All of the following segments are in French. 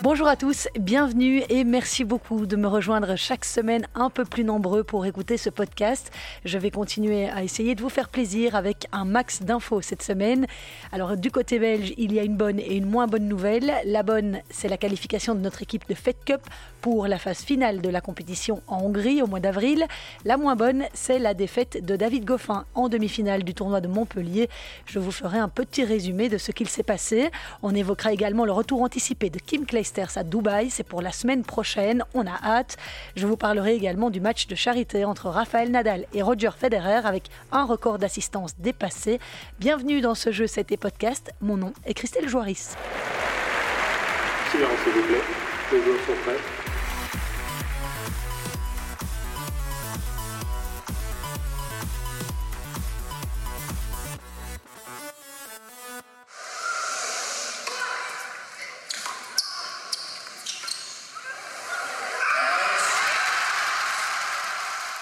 Bonjour à tous, bienvenue et merci beaucoup de me rejoindre chaque semaine un peu plus nombreux pour écouter ce podcast. Je vais continuer à essayer de vous faire plaisir avec un max d'infos cette semaine. Alors du côté belge, il y a une bonne et une moins bonne nouvelle. La bonne, c'est la qualification de notre équipe de Fed Cup pour la phase finale de la compétition en Hongrie au mois d'avril. La moins bonne, c'est la défaite de David Goffin en demi-finale du tournoi de Montpellier. Je vous ferai un petit résumé de ce qu'il s'est passé. On évoquera également le retour anticipé de Kim Clay à Dubaï. C'est pour la semaine prochaine. On a hâte. Je vous parlerai également du match de charité entre Rafael Nadal et Roger Federer avec un record d'assistance dépassé. Bienvenue dans ce jeu, c'était podcast. Mon nom est Christelle Joaris. Silence, s'il vous. Les sont prêts.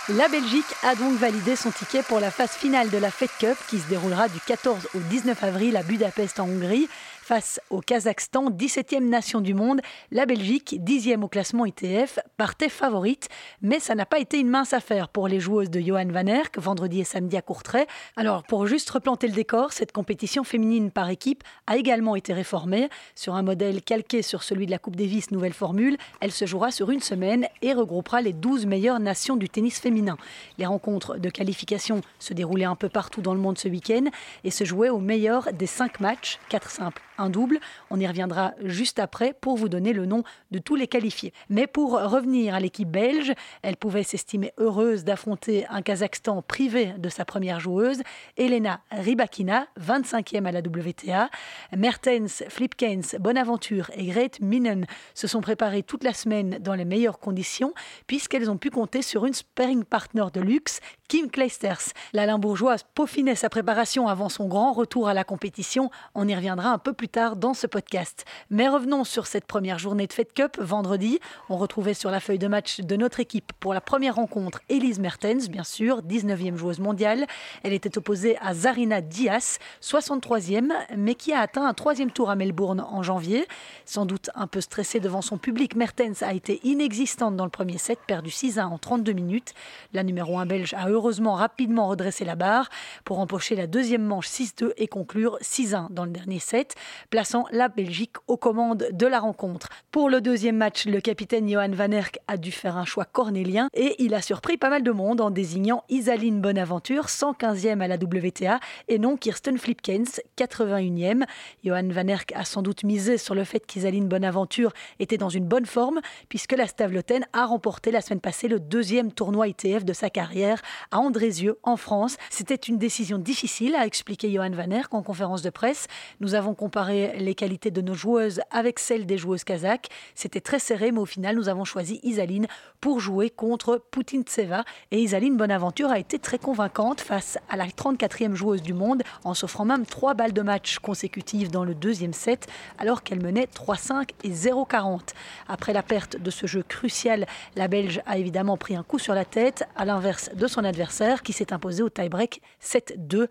La Belgique a donc validé son ticket pour la phase finale de la Fed Cup qui se déroulera du 14 au 19 avril à Budapest en Hongrie. Face au Kazakhstan, 17e nation du monde, la Belgique, 10e au classement ITF, partait favorite. Mais ça n'a pas été une mince affaire pour les joueuses de Johan Van Erck, vendredi et samedi à Courtrai. Alors, pour juste replanter le décor, cette compétition féminine par équipe a également été réformée. Sur un modèle calqué sur celui de la Coupe Davis Nouvelle Formule, elle se jouera sur une semaine et regroupera les 12 meilleures nations du tennis féminin. Les rencontres de qualification se déroulaient un peu partout dans le monde ce week-end et se jouaient au meilleur des 5 matchs, 4 simples un double. On y reviendra juste après pour vous donner le nom de tous les qualifiés. Mais pour revenir à l'équipe belge, elle pouvait s'estimer heureuse d'affronter un Kazakhstan privé de sa première joueuse, Elena Rybakina, 25e à la WTA. Mertens, Flipkens, Bonaventure et Grete Minen se sont préparées toute la semaine dans les meilleures conditions puisqu'elles ont pu compter sur une sparring partner de luxe, Kim Kleisters. La Limbourgeoise peaufinait sa préparation avant son grand retour à la compétition. On y reviendra un peu plus tard dans ce podcast. Mais revenons sur cette première journée de Fed Cup vendredi. On retrouvait sur la feuille de match de notre équipe pour la première rencontre Elise Mertens, bien sûr, 19e joueuse mondiale. Elle était opposée à Zarina Diaz, 63e, mais qui a atteint un troisième tour à Melbourne en janvier. Sans doute un peu stressée devant son public, Mertens a été inexistante dans le premier set, perdu 6-1 en 32 minutes. La numéro 1 belge a heureusement rapidement redressé la barre pour empocher la deuxième manche 6-2 et conclure 6-1 dans le dernier set plaçant la Belgique aux commandes de la rencontre. Pour le deuxième match, le capitaine Johan Van Erck a dû faire un choix cornélien et il a surpris pas mal de monde en désignant Isaline Bonaventure, 115e à la WTA, et non Kirsten Flipkens, 81e. Johan Van Erck a sans doute misé sur le fait qu'Isaline Bonaventure était dans une bonne forme, puisque la Stavloten a remporté la semaine passée le deuxième tournoi ITF de sa carrière à Andrézieux, en France. C'était une décision difficile, a expliqué Johan Van Erck en conférence de presse. Nous avons comparé les qualités de nos joueuses avec celles des joueuses kazakhs. C'était très serré, mais au final, nous avons choisi Isaline pour jouer contre Tseva. Et Isaline Bonaventure a été très convaincante face à la 34e joueuse du monde, en s'offrant même trois balles de match consécutives dans le deuxième set, alors qu'elle menait 3-5 et 0-40. Après la perte de ce jeu crucial, la Belge a évidemment pris un coup sur la tête, à l'inverse de son adversaire, qui s'est imposé au tie-break 7-2.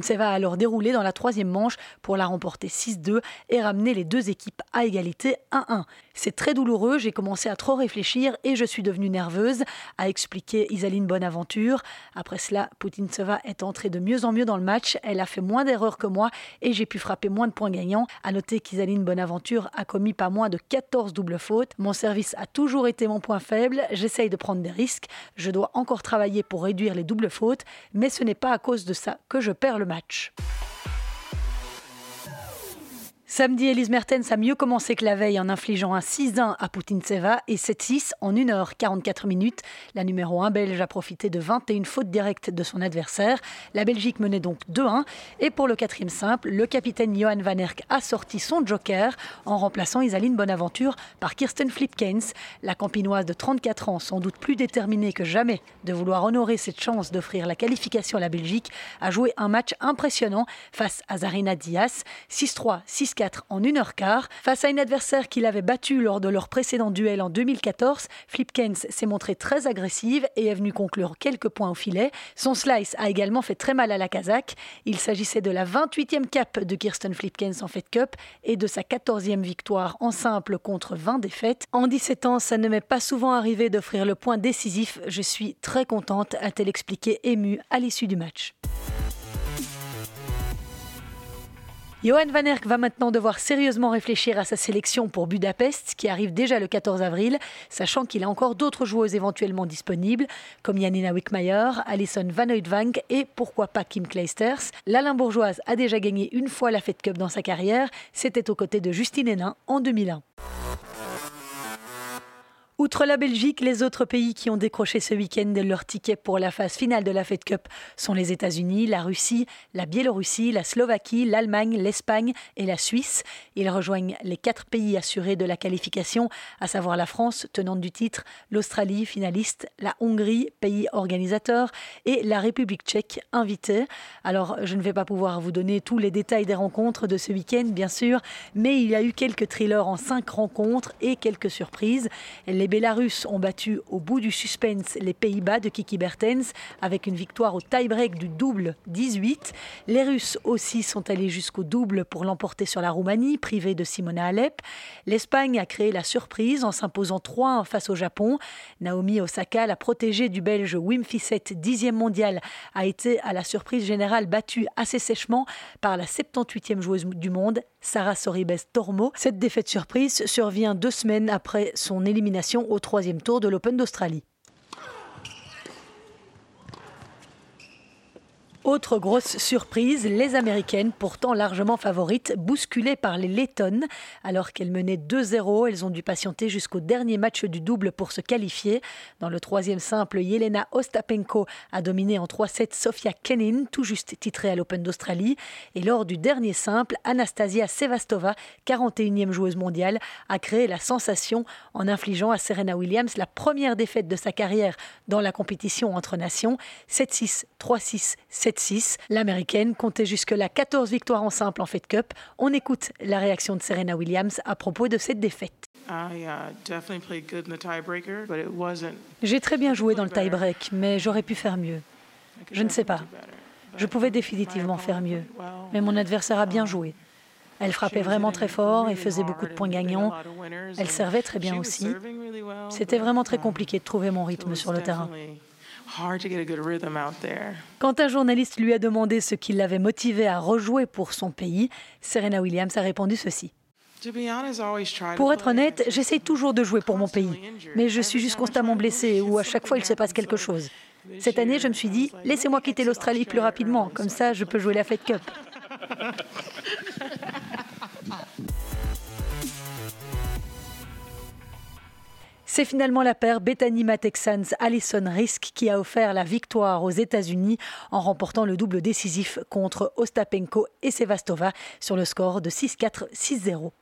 Tseva a alors déroulé dans la troisième manche pour la remporter 6 2 et ramener les deux équipes à égalité 1-1. C'est très douloureux, j'ai commencé à trop réfléchir et je suis devenue nerveuse, a expliqué Isaline Bonaventure. Après cela, Putintseva est entrée de mieux en mieux dans le match, elle a fait moins d'erreurs que moi et j'ai pu frapper moins de points gagnants. À noter qu'Isaline Bonaventure a commis pas moins de 14 doubles fautes. Mon service a toujours été mon point faible, j'essaye de prendre des risques, je dois encore travailler pour réduire les doubles fautes, mais ce n'est pas à cause de ça que je perds le match. Samedi, Elise Mertens a mieux commencé que la veille en infligeant un 6-1 à Putintseva et 7-6 en 1h44 minutes. La numéro 1 belge a profité de 21 fautes directes de son adversaire. La Belgique menait donc 2-1. Et pour le quatrième simple, le capitaine Johan Van Erck a sorti son joker en remplaçant Isaline Bonaventure par Kirsten Flipkens. La campinoise de 34 ans, sans doute plus déterminée que jamais de vouloir honorer cette chance d'offrir la qualification à la Belgique, a joué un match impressionnant face à Zarina Diaz. 6-3, 6 6-4 en 1h15. Face à une adversaire qu'il avait battue lors de leur précédent duel en 2014, Flipkens s'est montrée très agressive et est venue conclure quelques points au filet. Son slice a également fait très mal à la Kazakh. Il s'agissait de la 28e cap de Kirsten Flipkens en Fed Cup et de sa 14e victoire en simple contre 20 défaites. En 17 ans, ça ne m'est pas souvent arrivé d'offrir le point décisif. Je suis très contente, a-t-elle expliqué émue à l'issue du match. Johan Van Erck va maintenant devoir sérieusement réfléchir à sa sélection pour Budapest, qui arrive déjà le 14 avril, sachant qu'il a encore d'autres joueuses éventuellement disponibles, comme Janina Wickmayer, Alison Van Oudvank et pourquoi pas Kim Kleisters. La Limbourgeoise a déjà gagné une fois la Fed Cup dans sa carrière, c'était aux côtés de Justine Hénin en 2001. Outre la Belgique, les autres pays qui ont décroché ce week-end leur ticket pour la phase finale de la Fed Cup sont les États-Unis, la Russie, la Biélorussie, la Slovaquie, l'Allemagne, l'Espagne et la Suisse. Ils rejoignent les quatre pays assurés de la qualification, à savoir la France, tenante du titre, l'Australie, finaliste, la Hongrie, pays organisateur, et la République tchèque, invitée. Alors, je ne vais pas pouvoir vous donner tous les détails des rencontres de ce week-end, bien sûr, mais il y a eu quelques thrillers en cinq rencontres et quelques surprises. Bélarus ont battu au bout du suspense les Pays-Bas de Kiki Bertens avec une victoire au tie-break du double 18. Les Russes aussi sont allés jusqu'au double pour l'emporter sur la Roumanie, privée de Simona Alep. L'Espagne a créé la surprise en s'imposant 3-1 face au Japon. Naomi Osaka, la protégée du Belge Wim Fissette, dixième mondial, a été à la surprise générale battue assez sèchement par la 78e joueuse du monde, Sarah Soribes Tormo. Cette défaite surprise survient deux semaines après son élimination au troisième tour de l'Open d'Australie. Autre grosse surprise, les Américaines, pourtant largement favorites, bousculées par les Lettonnes. Alors qu'elles menaient 2-0, elles ont dû patienter jusqu'au dernier match du double pour se qualifier. Dans le troisième simple, Yelena Ostapenko a dominé en 3-7 Sofia Kenin, tout juste titrée à l'Open d'Australie. Et lors du dernier simple, Anastasia Sevastova, 41e joueuse mondiale, a créé la sensation en infligeant à Serena Williams la première défaite de sa carrière dans la compétition entre nations. 7-6, 3-6, 7 6 L'américaine comptait jusque-là 14 victoires en simple en Fed Cup. On écoute la réaction de Serena Williams à propos de cette défaite. Uh, J'ai très bien joué dans le tie-break, mais j'aurais pu faire mieux. Je ne sais pas. Je pouvais définitivement faire mieux. Mais mon adversaire a bien um, joué. Elle frappait vraiment très fort et faisait beaucoup de points gagnants. Elle servait très bien aussi. C'était vraiment très um, compliqué de trouver mon rythme sur le terrain. Quand un journaliste lui a demandé ce qui l'avait motivé à rejouer pour son pays, Serena Williams a répondu ceci. Pour être honnête, j'essaye toujours de jouer pour mon pays, mais je suis juste constamment blessée ou à chaque fois il se passe quelque chose. Cette année, je me suis dit, laissez-moi quitter l'Australie plus rapidement, comme ça je peux jouer la Fed Cup. C'est finalement la paire Bethany Matexans Alison Risk qui a offert la victoire aux États-Unis en remportant le double décisif contre Ostapenko et Sevastova sur le score de 6-4, 6-0.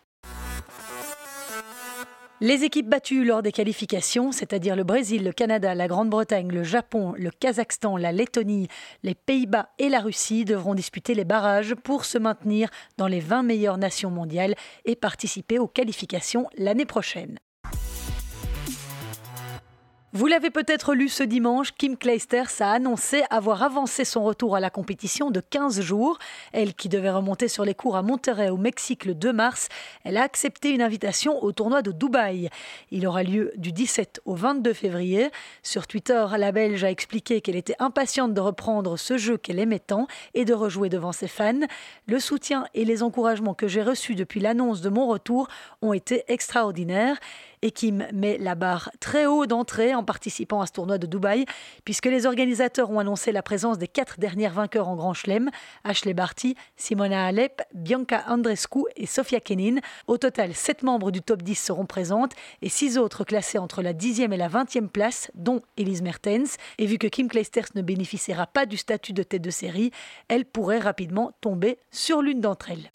Les équipes battues lors des qualifications, c'est-à-dire le Brésil, le Canada, la Grande-Bretagne, le Japon, le Kazakhstan, la Lettonie, les Pays-Bas et la Russie, devront disputer les barrages pour se maintenir dans les 20 meilleures nations mondiales et participer aux qualifications l'année prochaine. Vous l'avez peut-être lu ce dimanche, Kim Clijsters a annoncé avoir avancé son retour à la compétition de 15 jours. Elle, qui devait remonter sur les cours à Monterrey au Mexique le 2 mars, elle a accepté une invitation au tournoi de Dubaï. Il aura lieu du 17 au 22 février. Sur Twitter, la Belge a expliqué qu'elle était impatiente de reprendre ce jeu qu'elle aimait tant et de rejouer devant ses fans. Le soutien et les encouragements que j'ai reçus depuis l'annonce de mon retour ont été extraordinaires et Kim met la barre très haut d'entrée en participant à ce tournoi de Dubaï, puisque les organisateurs ont annoncé la présence des quatre dernières vainqueurs en Grand Chelem, Ashley Barty, Simona Alep, Bianca Andrescu et Sofia Kenin. Au total, sept membres du top 10 seront présentes et six autres classés entre la 10e et la 20e place, dont Elise Mertens. Et vu que Kim Clijsters ne bénéficiera pas du statut de tête de série, elle pourrait rapidement tomber sur l'une d'entre elles.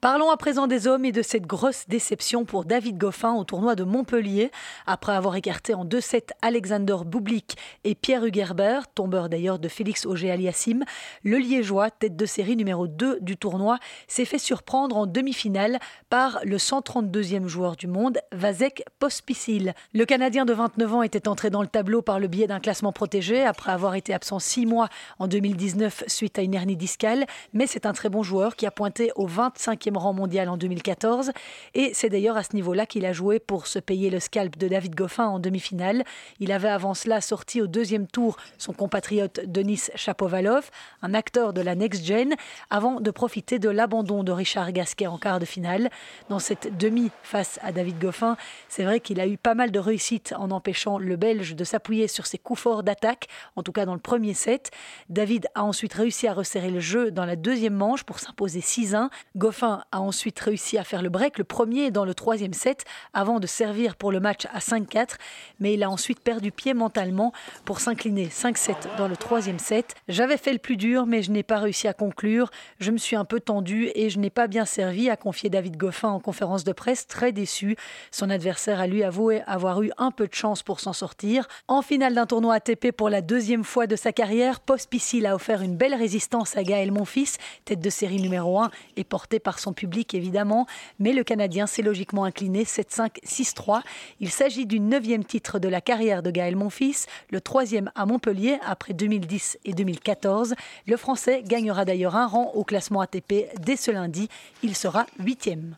Parlons à présent des hommes et de cette grosse déception pour David Goffin au tournoi de Montpellier. Après avoir écarté en 2-7 Alexander Bublik et Pierre Hugerbert, tombeur d'ailleurs de Félix Auger-Aliassime, le Liégeois, tête de série numéro 2 du tournoi, s'est fait surprendre en demi-finale par le 132e joueur du monde, Vasek Pospisil. Le Canadien de 29 ans était entré dans le tableau par le biais d'un classement protégé après avoir été absent 6 mois en 2019 suite à une hernie discale, mais c'est un très bon joueur qui a pointé au 25e rang mondial en 2014. Et c'est d'ailleurs à ce niveau-là qu'il a joué pour se payer le scalp de David Goffin en demi-finale. Il avait avant cela sorti au deuxième tour son compatriote Denis Chapovalov, un acteur de la Next Gen, avant de profiter de l'abandon de Richard Gasquet en quart de finale. Dans cette demi face à David Goffin, c'est vrai qu'il a eu pas mal de réussite en empêchant le Belge de s'appuyer sur ses coups forts d'attaque, en tout cas dans le premier set. David a ensuite réussi à resserrer le jeu dans la deuxième manche pour s'imposer 6-1. Goffin a ensuite réussi à faire le break, le premier dans le troisième set, avant de servir pour le match à 5-4, mais il a ensuite perdu pied mentalement pour s'incliner 5-7 dans le troisième set. J'avais fait le plus dur, mais je n'ai pas réussi à conclure. Je me suis un peu tendu et je n'ai pas bien servi, a confié David Goffin en conférence de presse, très déçu. Son adversaire a lui avoué avoir eu un peu de chance pour s'en sortir. En finale d'un tournoi ATP pour la deuxième fois de sa carrière, Pospisil a offert une belle résistance à Gaël Monfils, tête de série numéro 1 et porté par son public évidemment, mais le Canadien s'est logiquement incliné 7-5-6-3. Il s'agit du neuvième titre de la carrière de Gaël Monfils, le troisième à Montpellier après 2010 et 2014. Le Français gagnera d'ailleurs un rang au classement ATP dès ce lundi. Il sera huitième.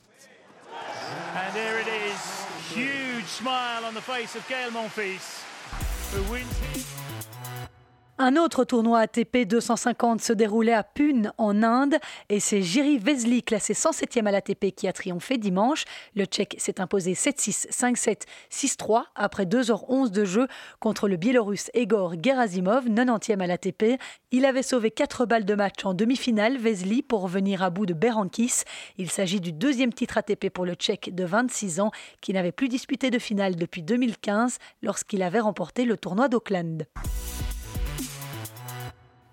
Un autre tournoi ATP 250 se déroulait à Pune en Inde et c'est Jiri Vesely, classé 107e à l'ATP, qui a triomphé dimanche. Le Tchèque s'est imposé 7-6, 5-7, 6-3 après 2h11 de jeu contre le Biélorusse Egor Gerasimov, 90e à l'ATP. Il avait sauvé 4 balles de match en demi-finale, Vesely, pour venir à bout de Berankis. Il s'agit du deuxième titre ATP pour le Tchèque de 26 ans qui n'avait plus disputé de finale depuis 2015 lorsqu'il avait remporté le tournoi d'Auckland.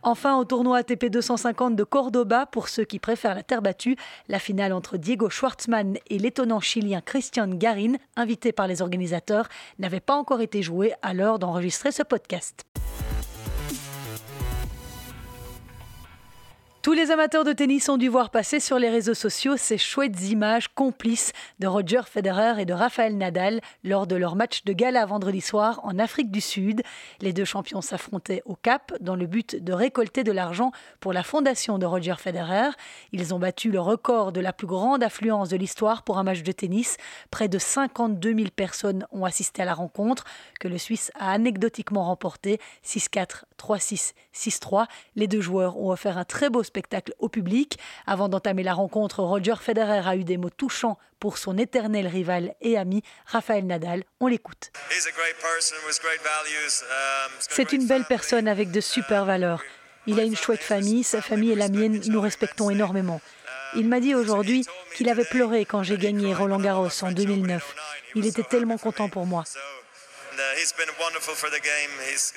Enfin, au tournoi ATP 250 de Cordoba, pour ceux qui préfèrent la terre battue, la finale entre Diego Schwartzmann et l'étonnant chilien Christian Garin, invité par les organisateurs, n'avait pas encore été jouée à l'heure d'enregistrer ce podcast. Tous les amateurs de tennis ont dû voir passer sur les réseaux sociaux ces chouettes images complices de Roger Federer et de Rafael Nadal lors de leur match de gala vendredi soir en Afrique du Sud. Les deux champions s'affrontaient au Cap dans le but de récolter de l'argent pour la fondation de Roger Federer. Ils ont battu le record de la plus grande affluence de l'histoire pour un match de tennis. Près de 52 000 personnes ont assisté à la rencontre que le Suisse a anecdotiquement remporté 6-4, 3-6, 6-3. Les deux joueurs ont offert un très beau spectacle spectacle au public. Avant d'entamer la rencontre, Roger Federer a eu des mots touchants pour son éternel rival et ami Rafael Nadal. On l'écoute. Um, C'est une belle personne avec de super valeurs. Il a une chouette famille, sa famille et la mienne, nous respectons énormément. Il m'a dit aujourd'hui qu'il avait pleuré quand j'ai gagné Roland Garros en 2009. Il était tellement content pour moi.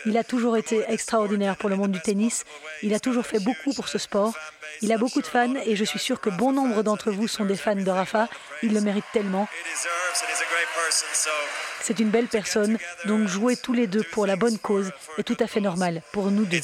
Il a toujours été extraordinaire pour le monde du tennis. Il a toujours fait beaucoup pour ce sport. Il a beaucoup de fans et je suis sûr que bon nombre d'entre vous sont des fans de Rafa. Il le mérite tellement. C'est une belle personne, donc jouer tous les deux pour la bonne cause est tout à fait normal pour nous deux.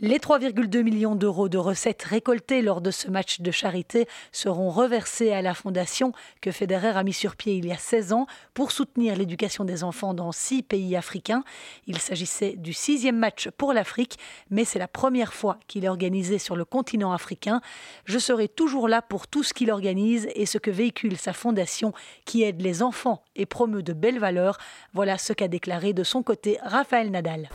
Les 3,2 millions d'euros de recettes récoltées lors de ce match de charité seront reversés à la fondation que Federer a mis sur pied il y a 16 ans pour soutenir l'éducation des enfants dans six pays africains. Il s'agissait du sixième match pour l'Afrique, mais c'est la première fois qu'il est organisé sur le continent africain. Je serai toujours là pour tout ce qu'il organise et ce que véhicule sa fondation qui aide les enfants et promeut de belles valeurs. Voilà ce qu'a déclaré de son côté Raphaël Nadal.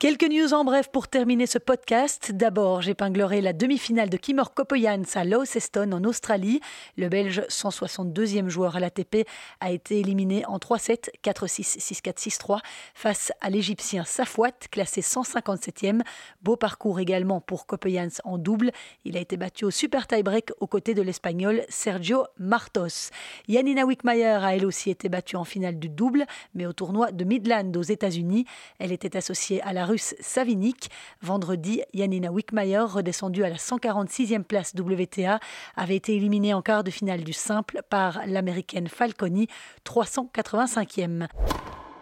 Quelques news en bref pour terminer ce podcast. D'abord, j'épinglerai la demi-finale de Kimor Kopoyans à Launceston en Australie. Le Belge 162e joueur à l'ATP a été éliminé en 3-7, 4-6, 6-4, 6-3 face à l'Égyptien Safwat, classé 157e. Beau parcours également pour Kopoyans en double. Il a été battu au super tie-break aux côtés de l'Espagnol Sergio Martos. Yanina Wickmayer a elle aussi été battue en finale du double, mais au tournoi de Midland aux États-Unis. Elle était associée à la Savinik. Vendredi, Yanina Wickmayer, redescendue à la 146e place WTA, avait été éliminée en quart de finale du simple par l'américaine Falconi, 385e.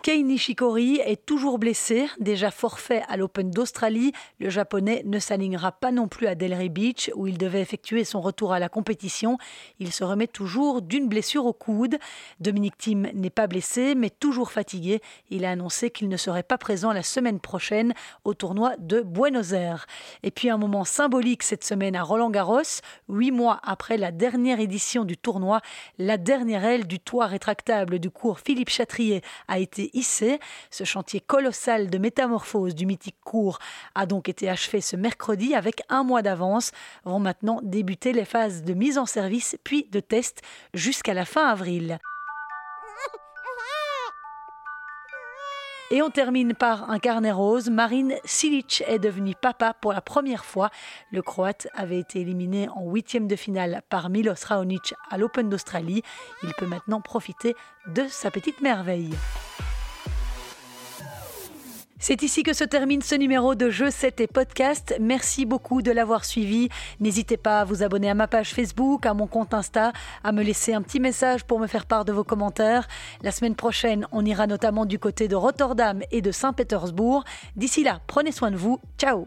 Kei Nishikori est toujours blessé, déjà forfait à l'Open d'Australie. Le japonais ne s'alignera pas non plus à Delray Beach où il devait effectuer son retour à la compétition. Il se remet toujours d'une blessure au coude. Dominique Thiem n'est pas blessé mais toujours fatigué. Il a annoncé qu'il ne serait pas présent la semaine prochaine au tournoi de Buenos Aires. Et puis un moment symbolique cette semaine à Roland Garros, huit mois après la dernière édition du tournoi, la dernière aile du toit rétractable du cours Philippe Chatrier a été ce chantier colossal de métamorphose du mythique cours a donc été achevé ce mercredi avec un mois d'avance. Vont maintenant débuter les phases de mise en service puis de test jusqu'à la fin avril. Et on termine par un carnet rose. Marine Silic est devenu papa pour la première fois. Le Croate avait été éliminé en huitième de finale par Milos Raonic à l'Open d'Australie. Il peut maintenant profiter de sa petite merveille. C'est ici que se termine ce numéro de Jeux 7 et podcast. Merci beaucoup de l'avoir suivi. N'hésitez pas à vous abonner à ma page Facebook, à mon compte Insta, à me laisser un petit message pour me faire part de vos commentaires. La semaine prochaine, on ira notamment du côté de Rotterdam et de Saint-Pétersbourg. D'ici là, prenez soin de vous. Ciao